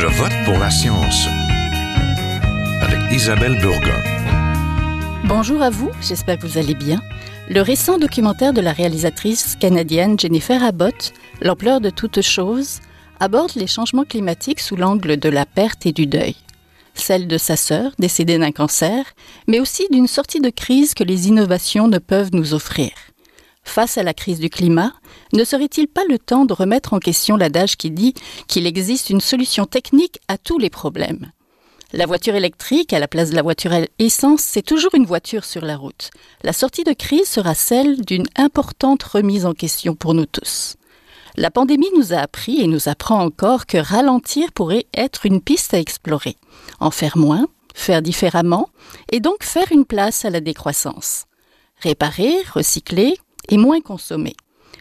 Je vote pour la science avec Isabelle Burgon. Bonjour à vous, j'espère que vous allez bien. Le récent documentaire de la réalisatrice canadienne Jennifer Abbott, L'ampleur de toutes choses, aborde les changements climatiques sous l'angle de la perte et du deuil. Celle de sa sœur, décédée d'un cancer, mais aussi d'une sortie de crise que les innovations ne peuvent nous offrir. Face à la crise du climat, ne serait-il pas le temps de remettre en question l'adage qui dit qu'il existe une solution technique à tous les problèmes? La voiture électrique à la place de la voiture à essence, c'est toujours une voiture sur la route. La sortie de crise sera celle d'une importante remise en question pour nous tous. La pandémie nous a appris et nous apprend encore que ralentir pourrait être une piste à explorer. En faire moins, faire différemment et donc faire une place à la décroissance. Réparer, recycler et moins consommer.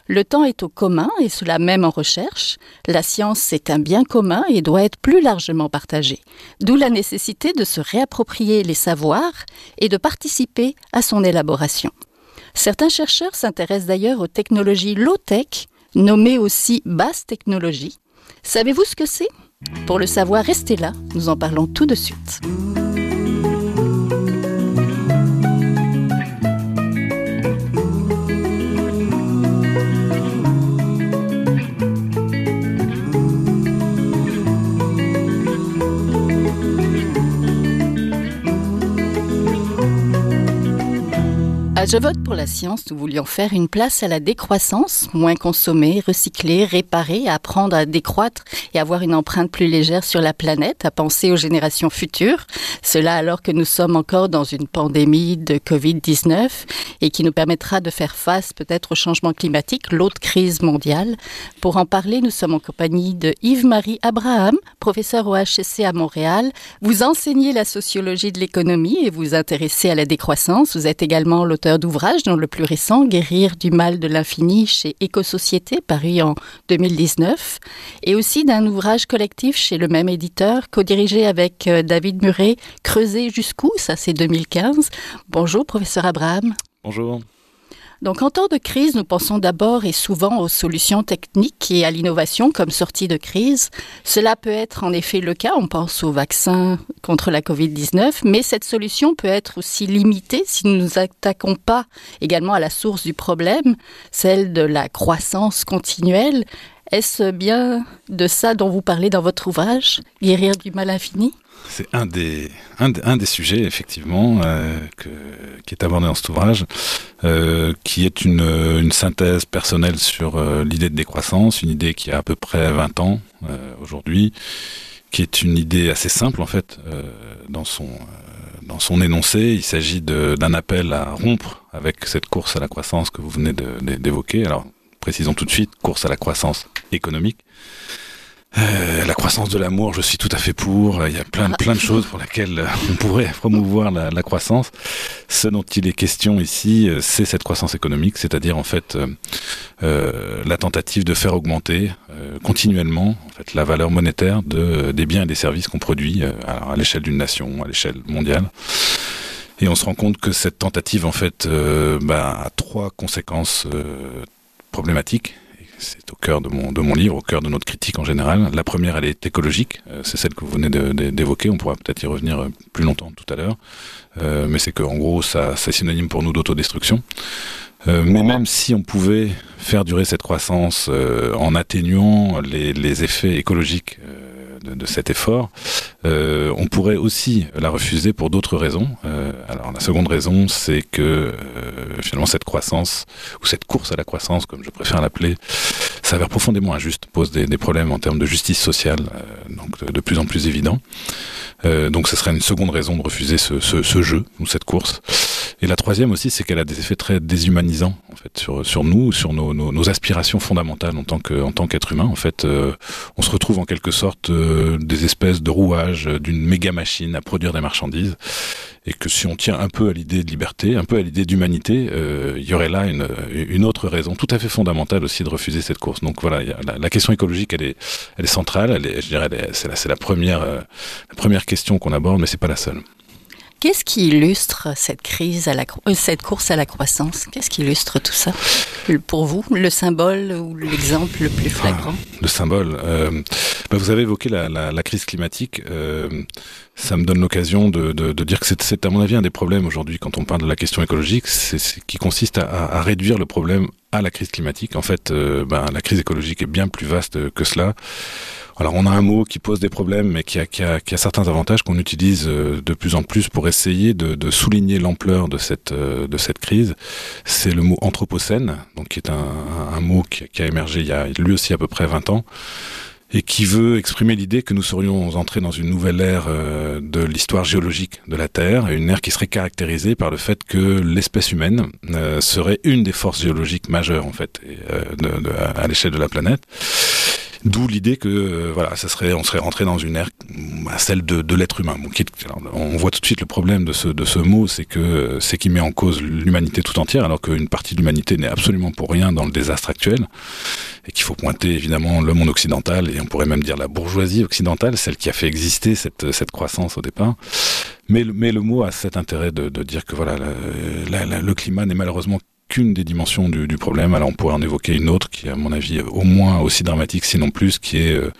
Le temps est au commun et cela même en recherche. La science est un bien commun et doit être plus largement partagé. D'où la nécessité de se réapproprier les savoirs et de participer à son élaboration. Certains chercheurs s'intéressent d'ailleurs aux technologies low-tech, nommées aussi basse technologie. Savez-vous ce que c'est? Pour le savoir, restez là, nous en parlons tout de suite. Je vote pour la science, nous voulions faire une place à la décroissance, moins consommer, recycler, réparer, apprendre à décroître et avoir une empreinte plus légère sur la planète, à penser aux générations futures. Cela alors que nous sommes encore dans une pandémie de Covid-19 et qui nous permettra de faire face peut-être au changement climatique, l'autre crise mondiale. Pour en parler, nous sommes en compagnie de Yves-Marie Abraham, professeur au HSC à Montréal. Vous enseignez la sociologie de l'économie et vous intéressez à la décroissance. Vous êtes également l'auteur d'ouvrages, dont le plus récent, Guérir du mal de l'infini chez Écosociété, paru en 2019, et aussi d'un ouvrage collectif chez le même éditeur, co-dirigé avec euh, David Muret, Creuser jusqu'où, ça c'est 2015. Bonjour, professeur Abraham. Bonjour. Donc en temps de crise, nous pensons d'abord et souvent aux solutions techniques et à l'innovation comme sortie de crise. Cela peut être en effet le cas, on pense au vaccin contre la Covid-19, mais cette solution peut être aussi limitée si nous ne nous attaquons pas également à la source du problème, celle de la croissance continuelle. Est-ce bien de ça dont vous parlez dans votre ouvrage, Guérir du mal infini? C'est un des, un, des sujets, effectivement, euh, qui est abordé dans cet ouvrage, euh, qui est une, une, synthèse personnelle sur euh, l'idée de décroissance, une idée qui a à peu près 20 ans aujourd'hui, qui est une idée assez simple, en fait, dans son dans son énoncé, il s'agit d'un appel à rompre avec cette course à la croissance que vous venez d'évoquer. Alors, précisons tout de suite, course à la croissance économique. Euh, la croissance de l'amour, je suis tout à fait pour. Il y a plein, plein de choses pour lesquelles on pourrait promouvoir la, la croissance. Ce dont il est question ici, euh, c'est cette croissance économique, c'est-à-dire en fait euh, euh, la tentative de faire augmenter euh, continuellement en fait la valeur monétaire de des biens et des services qu'on produit à l'échelle d'une nation, à l'échelle mondiale. Et on se rend compte que cette tentative en fait bah, a trois conséquences problématiques c'est au cœur de mon, de mon livre, au cœur de notre critique en général. La première, elle est écologique, euh, c'est celle que vous venez d'évoquer, on pourra peut-être y revenir euh, plus longtemps tout à l'heure, euh, mais c'est qu'en gros, ça, c'est synonyme pour nous d'autodestruction. Euh, mais même si on pouvait faire durer cette croissance en atténuant les, les effets écologiques de, cet effort, euh, on pourrait aussi la refuser pour d'autres raisons. Euh, alors la seconde raison, c'est que euh, finalement cette croissance ou cette course à la croissance, comme je préfère l'appeler, s'avère profondément injuste, pose des, problèmes en termes de justice sociale, donc de, plus en plus évidents. donc ce serait une seconde raison de refuser ce jeu ou cette course. Et la troisième aussi, c'est qu'elle a des effets très déshumanisants en fait sur sur nous, sur nos, nos, nos aspirations fondamentales en tant que en tant qu'être humain. En fait, euh, on se retrouve en quelque sorte euh, des espèces de rouages d'une méga machine à produire des marchandises, et que si on tient un peu à l'idée de liberté, un peu à l'idée d'humanité, euh, il y aurait là une une autre raison tout à fait fondamentale aussi de refuser cette course. Donc voilà, la, la, question écologique, elle est elle est centrale. Elle est, je dirais, c'est la c'est la première euh, la première question qu'on aborde, mais c'est pas la seule. Qu'est-ce qui illustre cette crise à la euh, cette course à la croissance? Qu'est-ce qui illustre tout ça? Pour vous, le symbole ou l'exemple le plus flagrant? ah, Le symbole. Euh, Bah, vous avez évoqué la, la, la crise climatique. Euh, ça me donne l'occasion de, de, de, dire que c'est, à mon avis, un des problèmes aujourd'hui quand on parle de la question écologique, c'est, qui consiste à, à, réduire le problème à la crise climatique. En fait, euh, ben, la crise écologique est bien plus vaste que cela. Alors on a un mot qui pose des problèmes, mais qui a, certains avantages qu'on utilise euh, de plus en plus pour essayer de, souligner l'ampleur de cette, euh, de cette crise. C'est le mot anthropocène, donc qui est un, un mot qui, qui, a émergé il y a lui aussi à peu près 20 ans et qui veut exprimer l'idée que nous serions entrés dans une nouvelle ère euh, de l'histoire géologique de la Terre, une ère qui serait caractérisée par le fait que l'espèce humaine serait une des forces géologiques majeures en fait de, à l'échelle de la planète D'où l'idée que euh, voilà, ça serait, on serait rentré dans une ère, bah, celle de, de l'être humain. Bon, on voit tout de suite le problème de ce, de ce mot, c'est que euh, c'est qu'il met en cause l'humanité tout entière, alors qu'une partie de l'humanité n'est absolument pour rien dans le désastre actuel, et qu'il faut pointer évidemment le monde occidental, et on pourrait même dire la bourgeoisie occidentale, celle qui a fait exister cette, cette croissance au départ. Mais, mais le mot a cet intérêt de, de dire que voilà, le climat n'est malheureusement qu'une des dimensions du, du, problème. Alors on pourrait en évoquer une autre qui est à mon avis au moins aussi dramatique, sinon plus, qui est euh,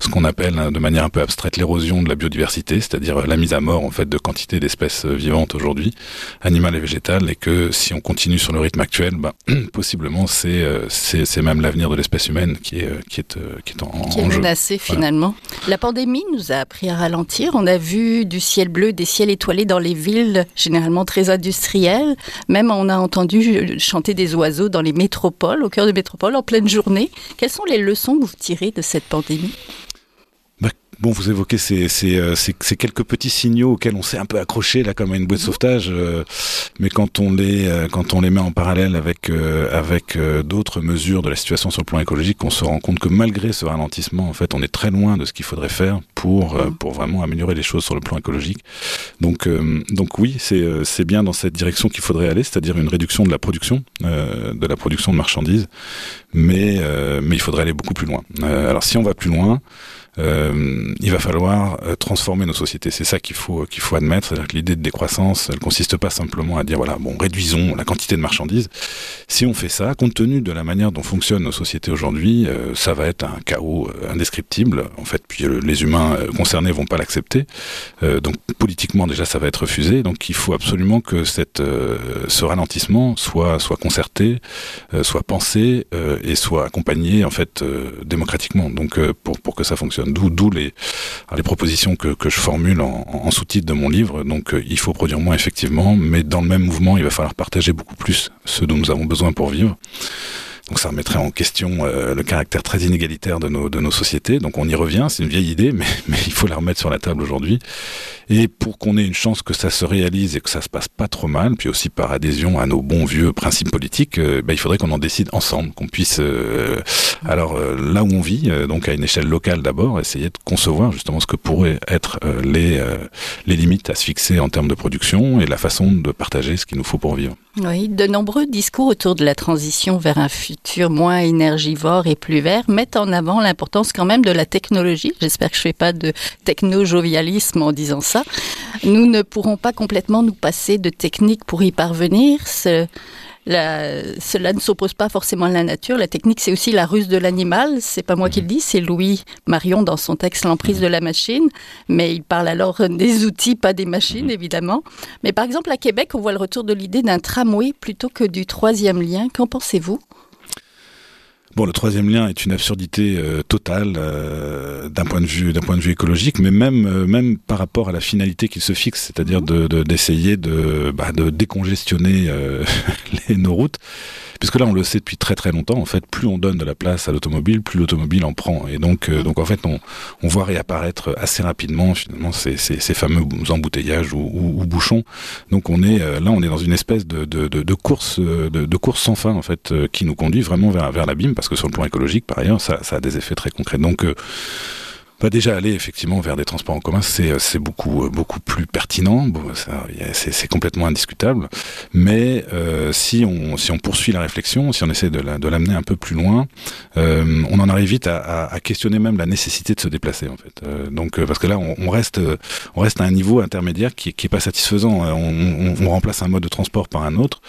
ce qu'on appelle hein, de manière un peu abstraite l'érosion de la biodiversité, c'est-à-dire euh, la mise à mort en fait de quantité d'espèces euh, vivantes aujourd'hui, animales et végétales, et que si on continue sur le rythme actuel, bah, possiblement c'est c'est même l'avenir de l'espèce humaine qui est qui est qui est en, qui est menacé finalement. Voilà. La pandémie nous a appris à ralentir. On a vu du ciel bleu, des ciels étoilés dans les villes, généralement très industrielles. Même on a entendu chanter des oiseaux dans les métropoles, au cœur de métropoles, en pleine journée. Quelles sont les leçons que vous tirez de cette pandémie? Bon, vous évoquez ces, ces, euh, ces, ces, quelques petits signaux auxquels on s'est un peu accroché là comme à une bouée de sauvetage, euh, mais quand on les euh, quand on les met en parallèle avec euh, avec d'autres mesures de la situation sur le plan écologique, on se rend compte que malgré ce ralentissement, en fait, on est très loin de ce qu'il faudrait faire pour euh, pour vraiment améliorer les choses sur le plan écologique. Donc donc oui, c'est c'est bien dans cette direction qu'il faudrait aller, c'est-à-dire une réduction de la production de la production de marchandises, mais mais il faudrait aller beaucoup plus loin. alors si on va plus loin, euh, il va falloir euh, transformer nos sociétés. C'est ça qu'il faut qu'il faut admettre. L'idée de décroissance, elle consiste pas simplement à dire voilà bon réduisons la quantité de marchandises. Si on fait ça, compte tenu de la manière dont fonctionnent nos sociétés aujourd'hui, euh, ça va être un chaos euh, indescriptible. En fait, puis euh, les humains euh, concernés vont pas l'accepter. donc politiquement déjà ça va être refusé. Donc il faut absolument que cette ce ralentissement soit soit concerté, soit pensé et soit accompagné en fait démocratiquement. Donc pour pour que ça fonctionne d'où les les propositions que, que je formule en, en sous-titre de mon livre. Donc euh, il faut produire moins effectivement mais dans le même mouvement il va falloir partager beaucoup plus ce dont nous avons besoin pour vivre donc ça remettrait en question euh, le caractère très inégalitaire de nos, de nos sociétés. Donc on y revient, c'est une vieille idée, mais, mais il faut la remettre sur la table aujourd'hui. Et pour qu'on ait une chance que ça se réalise et que ça se passe pas trop mal, puis aussi par adhésion à nos bons vieux principes politiques, euh, ben, il faudrait qu'on en décide ensemble, qu'on puisse, euh, alors euh, là où on vit, euh, donc à une échelle locale d'abord, essayer de concevoir justement ce que pourraient être les, les limites à se fixer en termes de production et la façon de partager ce qu'il nous faut pour vivre. Oui, de nombreux discours autour de la transition vers un futur moins énergivore et plus vert mettent en avant l'importance quand même de la technologie. J'espère que je ne fais pas de techno-jovialisme en disant ça. Nous ne pourrons pas complètement nous passer de techniques pour y parvenir. Ce, la, cela ne s'oppose pas forcément à la nature. La technique, c'est aussi la ruse de l'animal. C'est pas moi qui le dis, c'est Louis Marion dans son texte L'emprise de la machine. Mais il parle alors des outils, pas des machines, évidemment. Mais par exemple, à Québec, on voit le retour de l'idée d'un tramway plutôt que du troisième lien. Qu'en pensez-vous? Bon, le troisième lien est une absurdité euh, totale euh, d'un point de vue d'un point de vue écologique, mais même euh, même par rapport à la finalité qu'il se fixe, c'est-à-dire d'essayer de, bah, de décongestionner nos routes. Puisque là, on le sait depuis très très longtemps, en fait, plus on donne de la place à l'automobile, plus l'automobile en prend. Et donc, donc en fait, on, voit réapparaître assez rapidement finalement ces, ces, fameux embouteillages ou, ou, ou bouchons. Donc on est là, on est dans une espèce de, de, course de, course sans fin en fait, qui nous conduit vraiment vers, vers l'abîme, parce que sur le plan écologique, par ailleurs, ça, a des effets très concrets. Donc euh, va déjà aller effectivement vers des transports en commun, c'est c'est beaucoup beaucoup plus pertinent. C'est complètement indiscutable. Mais euh, si on poursuit la réflexion, si on essaie de l'amener un peu plus loin, euh, on en arrive vite à, questionner même la nécessité de se déplacer en fait. Euh, donc euh, parce que là on, reste à un niveau intermédiaire qui qui est pas satisfaisant. On, on remplace un mode de transport par un autre,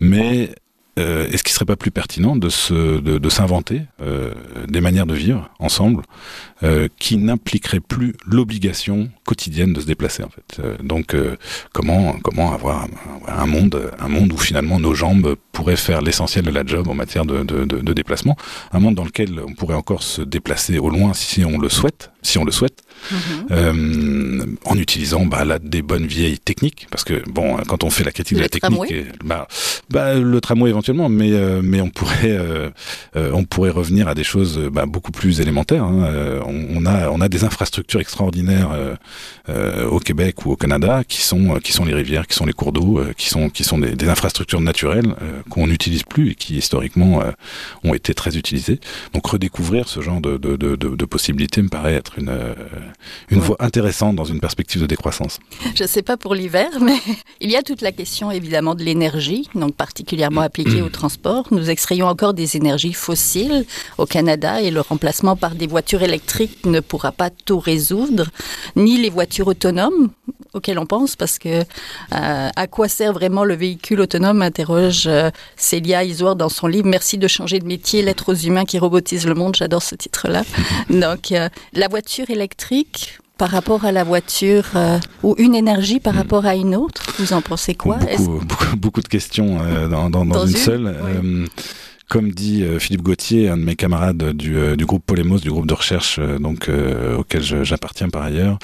mais euh, est-ce qu'il serait pas plus pertinent de se, de, s'inventer euh, des manières de vivre ensemble euh, qui n'impliqueraient plus l'obligation quotidienne de se déplacer en fait? Euh, donc comment comment avoir un, monde un monde où finalement nos jambes pourraient faire l'essentiel de la job en matière de, de, de, de déplacement, un monde dans lequel on pourrait encore se déplacer au loin si on le souhaite, si on le souhaite, euh, en utilisant bah, là, des bonnes vieilles techniques, parce que bon, quand on fait la critique de la technique, et, bah, bah, le tramway éventuellement, mais euh, mais on pourrait euh, euh, on pourrait revenir à des choses euh, bah, beaucoup plus élémentaires. hein. Euh, on, on a on a des infrastructures extraordinaires euh, euh, au Québec ou au Canada qui sont euh, qui sont les rivières, qui sont les cours d'eau, euh, qui sont qui sont des, des infrastructures naturelles euh, qu'on n'utilise plus et qui historiquement euh, ont été très utilisées. Donc redécouvrir ce genre de, de, de, de, de possibilités me paraît être une euh, une Ouais. voie intéressante dans une perspective de décroissance. Je ne sais pas pour l'hiver, mais il y a toute la question évidemment de l'énergie, donc particulièrement appliquée au transport. Nous extrayons encore des énergies fossiles au Canada et le remplacement par des voitures électriques ne pourra pas tout résoudre, ni les voitures autonomes auxquelles on pense, parce que euh, à quoi sert vraiment le véhicule autonome interroge euh, Célia Isoire dans son livre Merci de changer de métier, l'être aux humains qui robotisent le monde. J'adore ce titre-là. Donc euh, la voiture électrique par rapport à la voiture euh, ou une énergie par rapport à une autre? Vous en pensez quoi? Beaucoup, beaucoup, beaucoup de questions euh, dans, dans, dans Dans une, une, seule. oui. Euh, comme dit Philippe Gauthier, un de mes camarades du, du groupe Polémos, du groupe de recherche donc euh, auquel j'appartiens par ailleurs,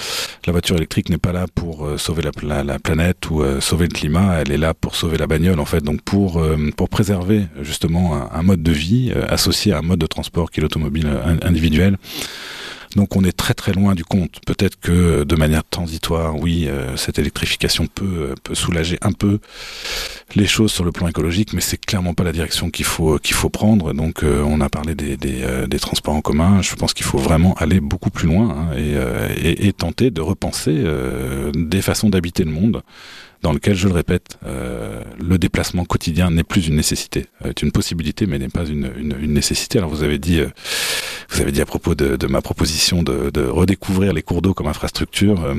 la voiture électrique n'est pas là pour euh, sauver la, pla- la planète ou euh, sauver le climat, elle est là pour sauver la bagnole en fait, donc pour pour préserver justement un, un mode de vie associé à un mode de transport qui est l'automobile in- individuelle. Donc on est très très loin du compte. Peut-être que euh, de manière transitoire, oui, euh, cette électrification peut, euh, peut soulager un peu les choses sur le plan écologique, mais c'est clairement pas la direction qu'il faut qu'il faut prendre. Donc euh, on a parlé des, des, euh, transports en commun. Je pense qu'il faut vraiment aller beaucoup plus loin hein, et, euh, et, tenter de repenser euh, des façons d'habiter le monde dans lequel, je le répète, euh, le déplacement quotidien n'est plus une nécessité, euh, est une possibilité, mais n'est pas une, une, nécessité. Alors vous avez dit, euh, vous avez dit à propos de, ma proposition de, de redécouvrir les cours d'eau comme infrastructure euh,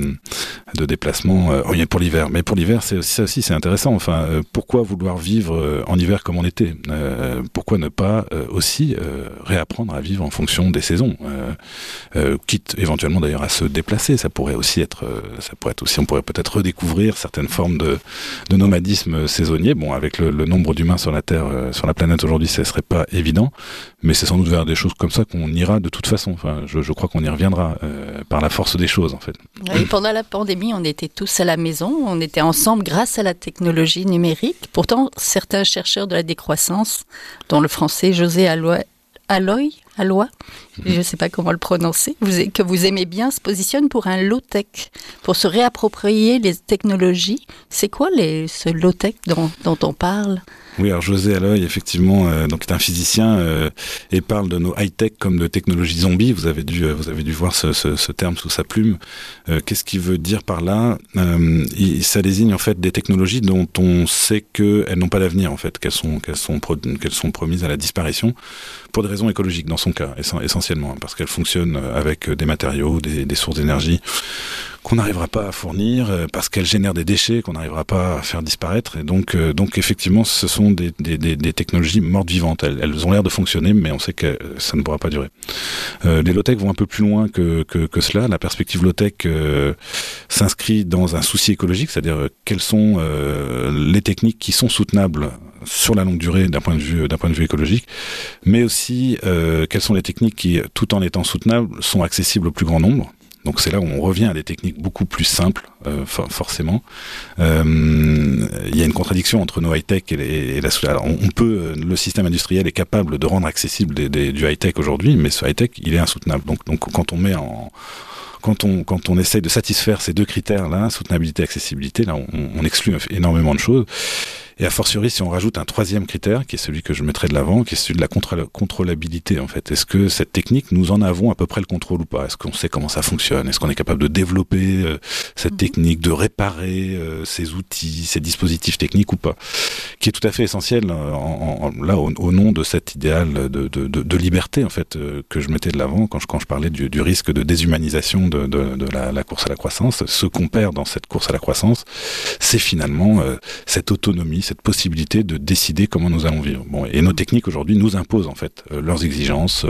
de déplacement, euh, pour l'hiver. Mais pour l'hiver, c'est aussi ça aussi, c'est intéressant. Enfin, euh, pourquoi vouloir vivre euh, en hiver comme en été? Pourquoi ne pas aussi réapprendre à vivre en fonction des saisons, quitte éventuellement d'ailleurs à se déplacer. Ça pourrait aussi être, ça pourrait aussi, on pourrait peut-être redécouvrir certaines formes de, de nomadisme saisonnier. Bon, avec le, nombre d'humains sur la Terre, sur la planète aujourd'hui, ce serait pas évident, mais c'est sans doute vers des choses comme ça qu'on ira de toute façon. Enfin, je, crois qu'on y reviendra par la force des choses, en fait. Pendant la pandémie, on était tous à la maison, on était ensemble grâce à la technologie numérique. Pourtant, certains chercheurs de la décroissance, dont le français José Alloy je ne sais pas comment le prononcer, vous, que vous aimez bien, se positionne pour un low-tech, pour se réapproprier les technologies. C'est quoi les, ce low-tech dont, dont on parle? Oui, alors José Alloy, effectivement, euh, donc est un physicien euh, et parle de nos high-tech comme de technologies zombies. Vous avez dû, euh, vous avez dû voir ce, terme sous sa plume. Qu'est-ce qu'il veut dire par là? Ça désigne en fait des technologies dont on sait qu'elles n'ont pas d'avenir en fait, qu'elles sont, qu'elles sont, qu'elles sont promises à la disparition pour des raisons écologiques dans son cas, essen- hein, parce qu'elles fonctionnent avec des matériaux, des, sources d'énergie qu'on n'arrivera pas à fournir euh, parce qu'elles génèrent des déchets qu'on n'arrivera pas à faire disparaître. Et donc, euh, donc effectivement, ce sont des, des, technologies mortes vivantes. Elles, ont l'air de fonctionner, mais on sait que euh, ça ne pourra pas durer. Euh, les low-tech vont un peu plus loin que, que, cela. La perspective low-tech euh, s'inscrit dans un souci écologique, c'est-à-dire euh, quelles sont euh, les techniques qui sont soutenables sur la longue durée d'un point de vue d'un point de vue écologique, mais aussi euh, quelles sont les techniques qui, tout en étant soutenables, sont accessibles au plus grand nombre. Donc c'est là où on revient à des techniques beaucoup plus simples, euh, for forcément. Euh, Il y a une contradiction entre nos high-tech et, et la alors, on, peut, le système industriel est capable de rendre accessible des, du high-tech aujourd'hui, mais ce high-tech, il est insoutenable. Donc, quand on met en quand on, quand on essaye de satisfaire ces deux critères-là, soutenabilité, accessibilité, là, on exclut énormément de choses. Et a fortiori, si on rajoute un troisième critère, qui est celui que je mettrais de l'avant, qui est celui de la contrôlabilité, en fait. Est-ce que cette technique, nous en avons à peu près le contrôle ou pas? Est-ce qu'on sait comment ça fonctionne? Est-ce qu'on est capable de développer euh, cette technique, de réparer euh, ces outils, ces dispositifs techniques ou pas? Qui est tout à fait essentiel, euh, en, en- là, au, au nom de cet idéal de, de, de, de liberté, en fait, euh, que je mettais de l'avant quand je, quand je parlais du, du risque de déshumanisation de, la, la course à la croissance. Ce qu'on perd dans cette course à la croissance, c'est finalement cette autonomie, cette possibilité de décider comment nous allons vivre. Bon, et nos techniques aujourd'hui nous imposent en fait leurs exigences,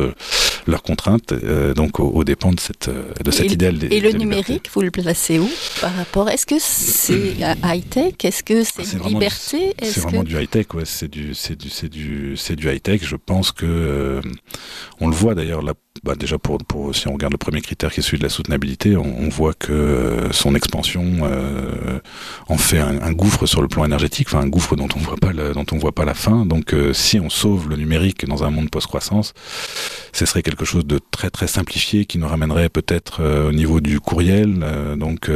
leurs contraintes, donc au, dépend de cette de cet idéal. et le numérique, vous le placez où par rapport? Est-ce que c'est high tech Est-ce que c'est une liberté? C'est vraiment du high tech, ouais. C'est du c'est du c'est du c'est du high tech. Je pense que on le voit d'ailleurs là bah déjà pour, pour, si on regarde le premier critère qui est celui de la soutenabilité, on, voit que euh, son expansion euh, en fait un, gouffre sur le plan énergétique, enfin un gouffre dont on voit pas dont on voit pas la fin. Donc euh, si on sauve le numérique dans un monde post-croissance, ce serait quelque chose de très très simplifié qui nous ramènerait peut-être au niveau du courriel. donc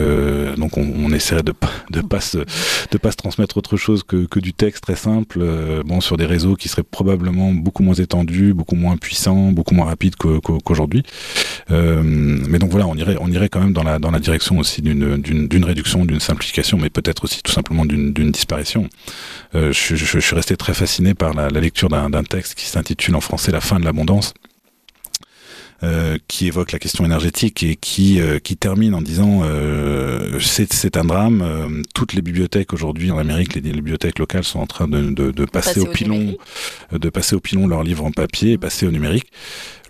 donc on, on, essaierait de de pas se de pas se transmettre autre chose que, que du texte très simple, bon sur des réseaux qui seraient probablement beaucoup moins étendus, beaucoup moins puissants, beaucoup moins rapides que qu'aujourd'hui. Euh, mais donc voilà, on irait, on irait quand même dans la, dans la direction aussi d'une réduction, d'une simplification, mais peut-être aussi tout simplement d'une disparition. Euh, je, suis resté très fasciné par la, la lecture d'un texte qui s'intitule en français La fin de l'abondance qui évoque la question énergétique et qui euh, qui termine en disant euh, c'est un drame. Euh, toutes les bibliothèques aujourd'hui en Amérique, les, bibliothèques locales sont en train de, de, de passer, au pilon, de passer au pilon leurs livres en papier et passer au numérique.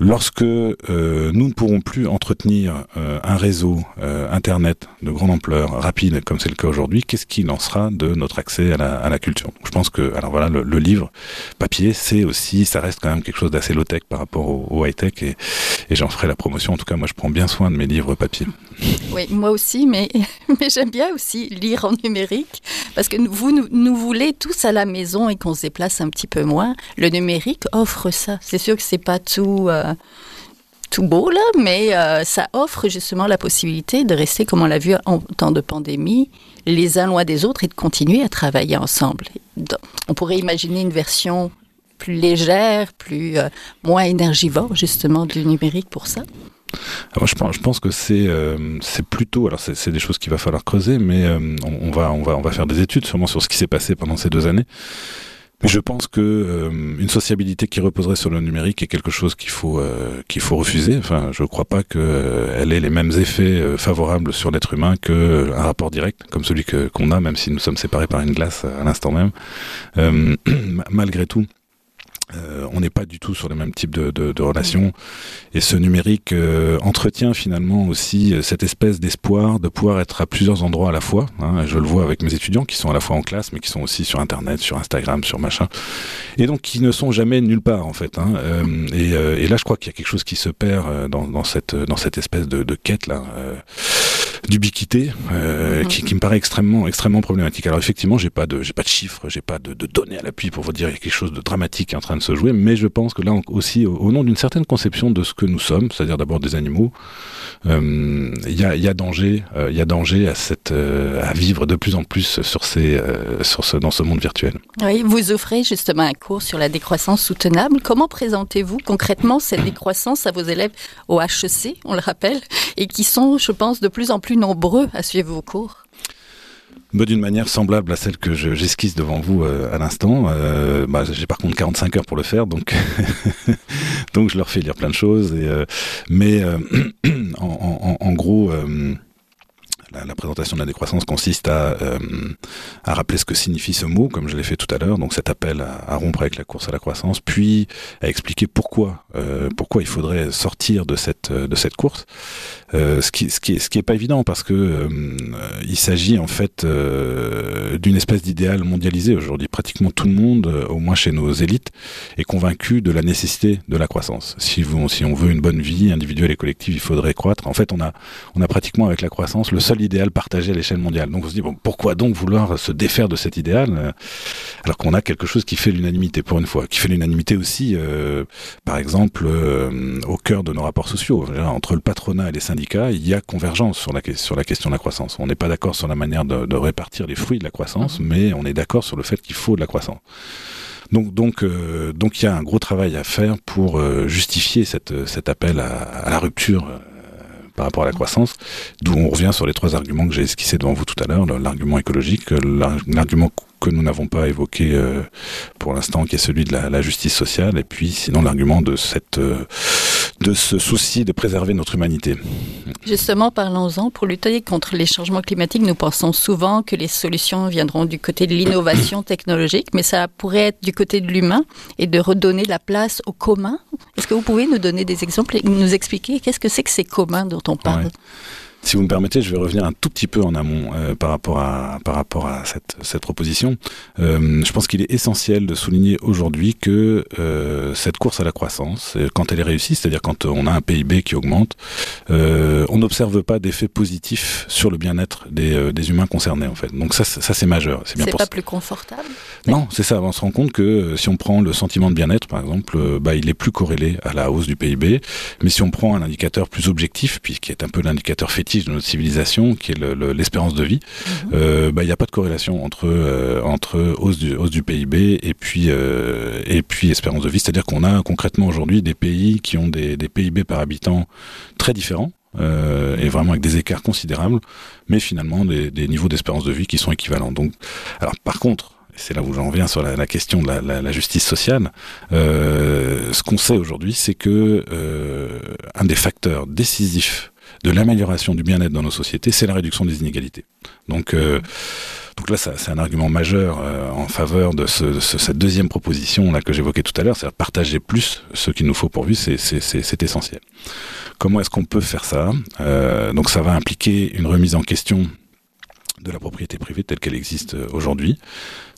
Lorsque nous ne pourrons plus entretenir un réseau internet de grande ampleur, rapide comme c'est le cas aujourd'hui, qu'est-ce qui lancera de notre accès à la, à la culture? Je pense que alors voilà le, le livre papier, c'est aussi ça reste quand même quelque chose d'assez low tech par rapport au, au high tech et et j'en ferai la promotion. En tout cas, moi, je prends bien soin de mes livres papier. Oui, moi aussi, mais, mais j'aime bien aussi lire en numérique parce que vous nous, nous voulez tous à la maison et qu'on se déplace un petit peu moins. Le numérique offre ça. C'est sûr que c'est pas tout. Euh, tout beau là, mais euh, ça offre justement la possibilité de rester, comme on l'a vu en temps de pandémie, les uns loin des autres et de continuer à travailler ensemble. On pourrait imaginer une version plus légère, plus euh, moins énergivore justement du numérique pour ça? Ah, je pense, que c'est euh, plutôt alors c'est des choses qu'il va falloir creuser, mais euh, on, va on va on va faire des études sûrement sur ce qui s'est passé pendant ces deux années. Je pense que une sociabilité qui reposerait sur le numérique est quelque chose qu'il faut qu'il faut refuser. Enfin, je ne crois pas qu'elle ait les mêmes effets favorables sur l'être humain que un rapport direct comme celui que qu'on a, même si nous sommes séparés par une glace à l'instant même. malgré tout, euh, on n'est pas du tout sur le même type de, de, de relations. Et ce numérique euh, entretient finalement aussi euh, cette espèce d'espoir de pouvoir être à plusieurs endroits à la fois. Hein. Je le vois avec mes étudiants qui sont à la fois en classe, mais qui sont aussi sur Internet, sur Instagram, sur machin. Et donc qui ne sont jamais nulle part en fait. Hein. Et, et, là, je crois qu'il y a quelque chose qui se perd dans, dans cette, dans cette espèce de, de quête là d'ubiquité euh, qui, qui, me paraît extrêmement extrêmement problématique. Alors effectivement, j'ai pas de j'ai pas de chiffres, j'ai pas de, de, données à l'appui pour vous dire qu'il y a quelque chose de dramatique qui est en train de se jouer, mais je pense que là aussi, au, nom d'une certaine conception de ce que nous sommes, c'est-à-dire d'abord des animaux, euh, il y, a, y, a, danger, il euh, y a danger à cette euh, à vivre de plus en plus sur ces sur ce dans ce monde virtuel. Oui, vous offrez justement un cours sur la décroissance soutenable. Comment présentez-vous concrètement cette décroissance à vos élèves au HEC, on le rappelle, et qui sont, je pense, de plus en plus nombreux à suivre vos cours d'une manière semblable à celle que j'esquisse devant vous euh, à l'instant. Euh, bah, J'ai par contre 45 heures pour le faire, donc je leur fais lire plein de choses. Euh, mais en, gros la, présentation de la décroissance consiste à, euh, à, rappeler ce que signifie ce mot, comme je l'ai fait tout à l'heure, donc cet appel à, rompre avec la course à la croissance, puis à expliquer pourquoi, euh, pourquoi il faudrait sortir de cette, de cette course, euh, ce, qui, ce, qui ce qui est pas évident parce que il s'agit en fait d'une espèce d'idéal mondialisé aujourd'hui. Pratiquement tout le monde, au moins chez nos élites, est convaincu de la nécessité de la croissance. Si, vous, si on veut une bonne vie individuelle et collective, il faudrait croître. En fait, on a, on a pratiquement avec la croissance le seul idéal partagé à l'échelle mondiale. Donc on se dit, bon, pourquoi donc vouloir se défaire de cet idéal euh, alors qu'on a quelque chose qui fait l'unanimité pour une fois, qui fait l'unanimité aussi, euh, par exemple, euh, au cœur de nos rapports sociaux. Entre le patronat et les syndicats, il y a convergence sur la, sur la question de la croissance. On n'est pas d'accord sur la manière de, de, répartir les fruits de la croissance, mmh. mais on est d'accord sur le fait qu'il faut de la croissance. Donc, donc, euh, donc, il y a un gros travail à faire pour euh, justifier cette, cet appel à, à la rupture par rapport à la croissance, d'où on revient sur les trois arguments que j'ai esquissés devant vous tout à l'heure, l'argument écologique, l'argument que nous n'avons pas évoqué euh, pour l'instant, qui est celui de la, justice sociale, et puis sinon l'argument de cette euh, de ce souci de préserver notre humanité. Justement, parlons-en. Pour lutter contre les changements climatiques, nous pensons souvent que les solutions viendront du côté de l'innovation technologique, mais ça pourrait être du côté de l'humain et de redonner la place au commun. Est-ce que vous pouvez nous donner des exemples et nous expliquer qu'est-ce que c'est que ces communs dont on parle? Ouais. Si vous me permettez, je vais revenir un tout petit peu en amont euh, par rapport à par rapport à cette, cette proposition. Euh, je pense qu'il est essentiel de souligner aujourd'hui que euh, cette course à la croissance, quand elle est réussie, c'est-à-dire quand on a un PIB qui augmente, on n'observe pas d'effet positif sur le bien-être des, des, humains concernés en fait. Donc ça, ça c'est majeur. C'est bien pas plus confortable? Non, c'est ça. On se rend compte que si on prend le sentiment de bien-être, par exemple, bah, il est plus corrélé à la hausse du PIB. Mais si on prend un indicateur plus objectif, puis qui est un peu l'indicateur fétiche de notre civilisation, qui est l'espérance le, de vie, mmh. euh, bah, il n'y a pas de corrélation entre euh, entre hausse du hausse du PIB et puis euh, et puis espérance de vie. C'est-à-dire qu'on a concrètement aujourd'hui des pays qui ont des, des PIB par habitant très différents. Euh, et vraiment avec des écarts considérables, mais finalement des, des niveaux d'espérance de vie qui sont équivalents. Donc, alors par contre, c'est là où j'en viens sur la, la question de la, la, la justice sociale. Euh, ce qu'on sait aujourd'hui, c'est que euh, un des facteurs décisifs de l'amélioration du bien-être dans nos sociétés, c'est la réduction des inégalités. Donc, euh, donc là, c'est un argument majeur euh, en faveur de, ce, de ce, cette deuxième proposition là que j'évoquais tout à l'heure, c'est-à-dire partager plus ce qu'il nous faut pour vivre, c'est essentiel. Comment est-ce qu'on peut faire ça? Euh, Donc ça va impliquer une remise en question de la propriété privée telle qu'elle existe euh, aujourd'hui.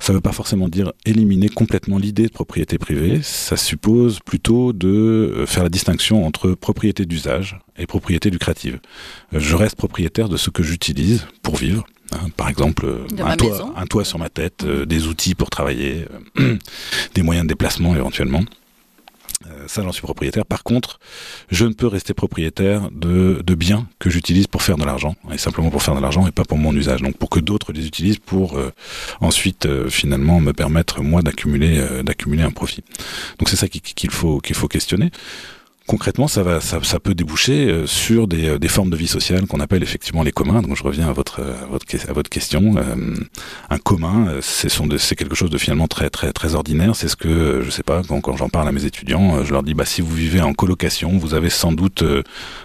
Ça ne veut pas forcément dire éliminer complètement l'idée de propriété privée, ça suppose plutôt de euh, faire la distinction entre propriété d'usage et propriété lucrative. Euh, je reste propriétaire de ce que j'utilise pour vivre. Hein, par exemple, un toit, un toit, sur ma tête, euh, des outils pour travailler, euh, des moyens de déplacement éventuellement. Euh, ça, j'en suis propriétaire. Par contre, je ne peux rester propriétaire de, de biens que j'utilise pour faire de l'argent, et simplement pour faire de l'argent et pas pour mon usage. Donc, pour que d'autres les utilisent pour euh, ensuite euh, finalement me permettre moi d'accumuler d'accumuler un profit. Donc, c'est ça qu'il faut qu'il faut questionner concrètement, ça va, ça, ça peut déboucher euh, sur des, euh, des, formes de vie sociale qu'on appelle effectivement les communs. Donc, je reviens à votre, à votre, à votre question. Euh, un commun, c'est quelque chose de finalement très, très, très ordinaire. C'est ce que, je sais pas, quand, quand j'en parle à mes étudiants, je leur dis, bah, si vous vivez en colocation, vous avez sans doute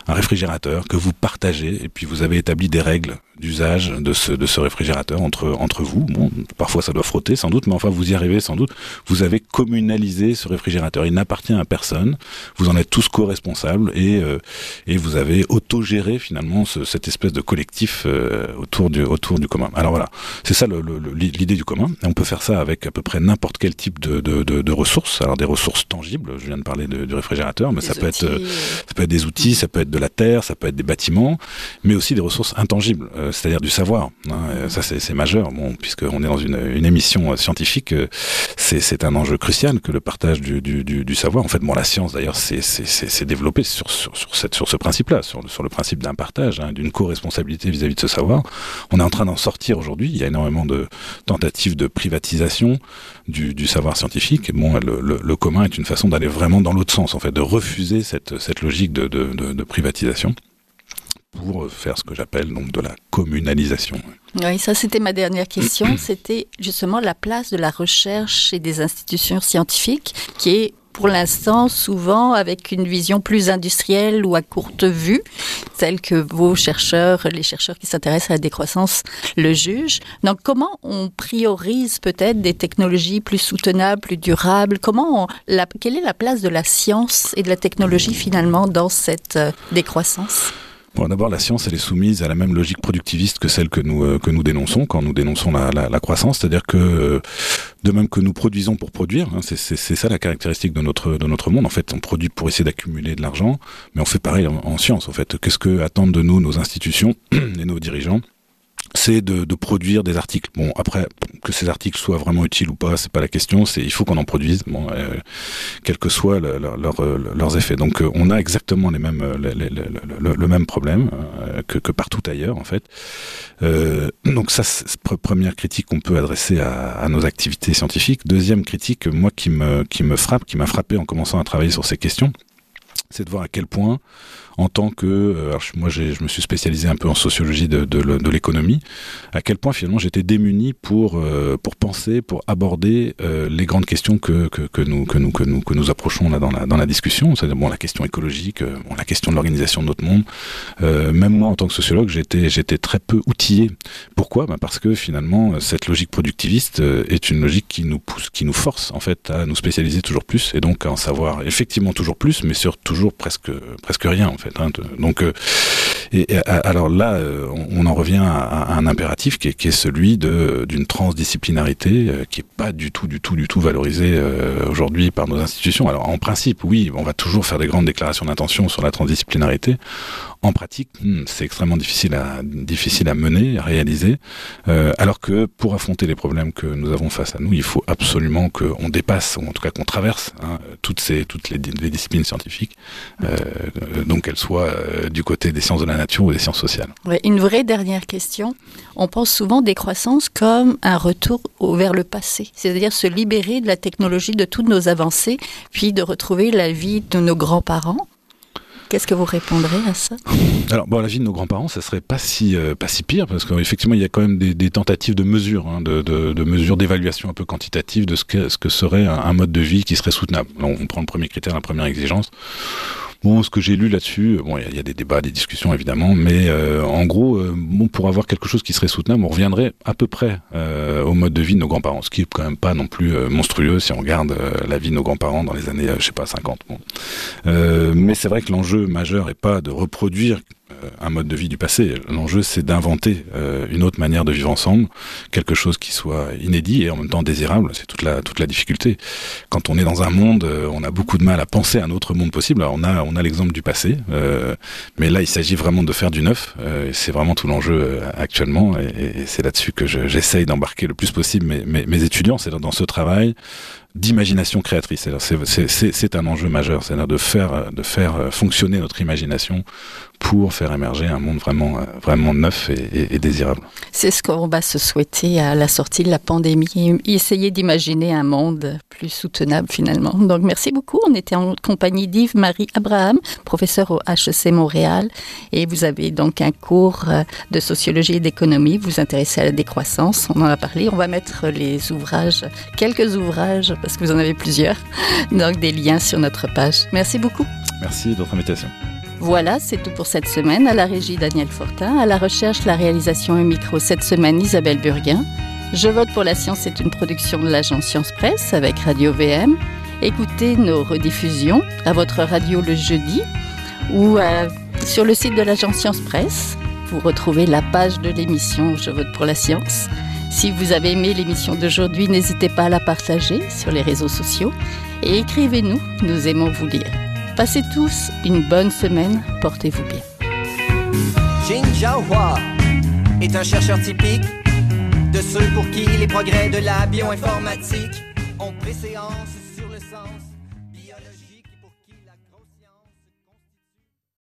un réfrigérateur que vous partagez, et puis vous avez établi des règles d'usage de ce, de ce réfrigérateur entre, entre vous. Bon, parfois ça doit frotter sans doute, mais enfin vous y arrivez sans doute. Vous avez communalisé ce réfrigérateur. Il n'appartient à personne. Vous en êtes tous co-responsables et, euh, et vous avez autogéré finalement ce, cette espèce de collectif euh, autour, du, autour du commun. Alors voilà, c'est ça l'idée du commun. Et on peut faire ça avec à peu près n'importe quel type de, de, de, de, ressources. Alors des ressources tangibles, je viens de parler du réfrigérateur, mais ça peut, être, ça peut être des outils, ça peut être de la terre, ça peut être des bâtiments, mais aussi des ressources intangibles. Euh, c'est-à-dire du savoir. Hein, ça, c'est majeur. Bon, puisqu'on est dans une, émission euh, scientifique, euh, c'est un enjeu crucial que le partage du, savoir. En fait, bon, la science, d'ailleurs, c'est développé sur, cette, ce principe-là, sur, le principe d'un partage, hein, d'une co-responsabilité vis-à-vis de ce savoir. On est en train d'en sortir aujourd'hui. Il y a énormément de tentatives de privatisation du, savoir scientifique. Bon, le, commun est une façon d'aller vraiment dans l'autre sens, en fait, de refuser cette, logique de privatisation pour faire ce que j'appelle donc de la communalisation. Oui, ça c'était ma dernière question. C'était justement la place de la recherche et des institutions scientifiques qui est pour l'instant souvent avec une vision plus industrielle ou à courte vue, celle que vos chercheurs, les chercheurs qui s'intéressent à la décroissance, le jugent. Donc comment on priorise peut-être des technologies plus soutenables, plus durables? Comment on, la, Quelle est la place de la science et de la technologie finalement dans cette euh, décroissance? Bon, d'abord, la science, elle est soumise à la même logique productiviste que celle que nous euh, que nous dénonçons quand nous dénonçons la, la, croissance, c'est-à-dire que euh, de même que nous produisons pour produire, hein, c'est ça la caractéristique de notre de notre monde. En fait, on produit pour essayer d'accumuler de l'argent, mais on fait pareil en, en science. En fait, qu'est-ce que attendent de nous nos institutions et nos dirigeants? C'est de, de, produire des articles. Bon, après, que ces articles soient vraiment utiles ou pas, c'est pas la question. C'est il faut qu'on en produise, bon, euh, quels que soient le, le, leur, leurs effets. Donc, euh, on a exactement les mêmes, le, le, le même problème euh, que, que, partout ailleurs, en fait. Euh, donc, ça, c'est première critique qu'on peut adresser à, à, nos activités scientifiques. Deuxième critique, moi, qui me qui me frappe, qui m'a frappé en commençant à travailler sur ces questions c'est de voir à quel point, en tant que, euh, alors moi je me suis spécialisé un peu en sociologie de, de, l'économie, à quel point finalement j'étais démuni pour euh, pour penser, pour aborder euh, les grandes questions que, que, que, nous que nous que nous que nous approchons là dans la dans la discussion, c'est-à-dire bon la question écologique, bon, la question de l'organisation de notre monde. même moi en tant que sociologue, j'étais j'étais très peu outillé. Pourquoi? Ben Parce que finalement cette logique productiviste est une logique qui nous pousse, qui nous force en fait à nous spécialiser toujours plus et donc à en savoir effectivement toujours plus, mais sur toujours presque presque rien en fait. Hein, donc euh, et, alors là, euh, on, en revient à, un impératif qui est, celui d'une transdisciplinarité euh, qui est pas du tout du tout du tout valorisée aujourd'hui par nos institutions. Alors en principe, oui, on va toujours faire des grandes déclarations d'intention sur la transdisciplinarité. En pratique, hmm, c'est extrêmement difficile à mener, à réaliser. alors que pour affronter les problèmes que nous avons face à nous, il faut absolument qu'on dépasse, ou en tout cas qu'on traverse hein, toutes les, disciplines scientifiques euh, donc qu'elle soit euh, du côté des sciences de la nature ou des sciences sociales. une vraie dernière question. On pense souvent décroissance comme un retour vers le passé, c'est-à-dire se libérer de la technologie, de toutes nos avancées, puis de retrouver la vie de nos grands-parents. Qu'est-ce que vous répondrez à ça? Alors, bon, la vie de nos grands-parents, ça serait pas si euh, pas si pire parce qu'effectivement, il y a quand même des, tentatives de mesure, hein, de, de, mesures d'évaluation un peu quantitative de ce que ce que serait un, un, mode de vie qui serait soutenable. on prend le premier critère, la première exigence. Bon, ce que j'ai lu là-dessus, bon, il y, a des débats, des discussions évidemment, mais euh, en gros, euh, pour avoir quelque chose qui serait soutenable, on reviendrait à peu près euh, au mode de vie de nos grands-parents, ce qui est quand même pas non plus monstrueux si on regarde la vie de nos grands-parents dans les années, je sais pas, 50. Bon. mais c'est vrai que l'enjeu majeur est pas de reproduire un mode de vie du passé. L'enjeu, c'est d'inventer euh, une autre manière de vivre ensemble, quelque chose qui soit inédit et en même temps désirable. C'est toute la toute la difficulté. Quand on est dans un monde, euh, on a beaucoup de mal à penser à un autre monde possible. On a on a l'exemple du passé, euh, mais là, il s'agit vraiment de faire du neuf. c'est vraiment tout l'enjeu actuellement, et, c'est là-dessus que j'essaye d'embarquer le plus possible mes, mes étudiants. C'est dans ce travail d'imagination créatrice. C'est un enjeu majeur, c'est-à-dire de faire, faire fonctionner notre imagination pour faire émerger un monde vraiment, vraiment neuf et, désirable. C'est ce qu'on va se souhaiter à la sortie de la pandémie, essayer d'imaginer un monde plus soutenable finalement. Donc merci beaucoup. On était en compagnie d'Yves-Marie Abraham, professeur au HEC Montréal, et vous avez donc un cours de sociologie et d'économie. Vous vous intéressez à la décroissance, on en a parlé. On va mettre les ouvrages, quelques ouvrages parce que vous en avez plusieurs. Donc des liens sur notre page. Merci beaucoup. Merci de votre invitation. Voilà, c'est tout pour cette semaine. À la régie Daniel Fortin, à la recherche, la réalisation et micro cette semaine Isabelle Burguin. Je vote pour la science c'est une production de l'agence Science Presse avec Radio VM. Écoutez nos rediffusions à votre radio le jeudi ou euh, sur le site de l'agence Science Presse. Vous retrouvez la page de l'émission Je vote pour la science. Si vous avez aimé l'émission d'aujourd'hui, n'hésitez pas à la partager sur les réseaux sociaux et écrivez-nous, nous aimons vous lire. Passez tous une bonne semaine, portez-vous bien. Est un chercheur typique de ceux pour qui les progrès de la bioinformatique ont préséance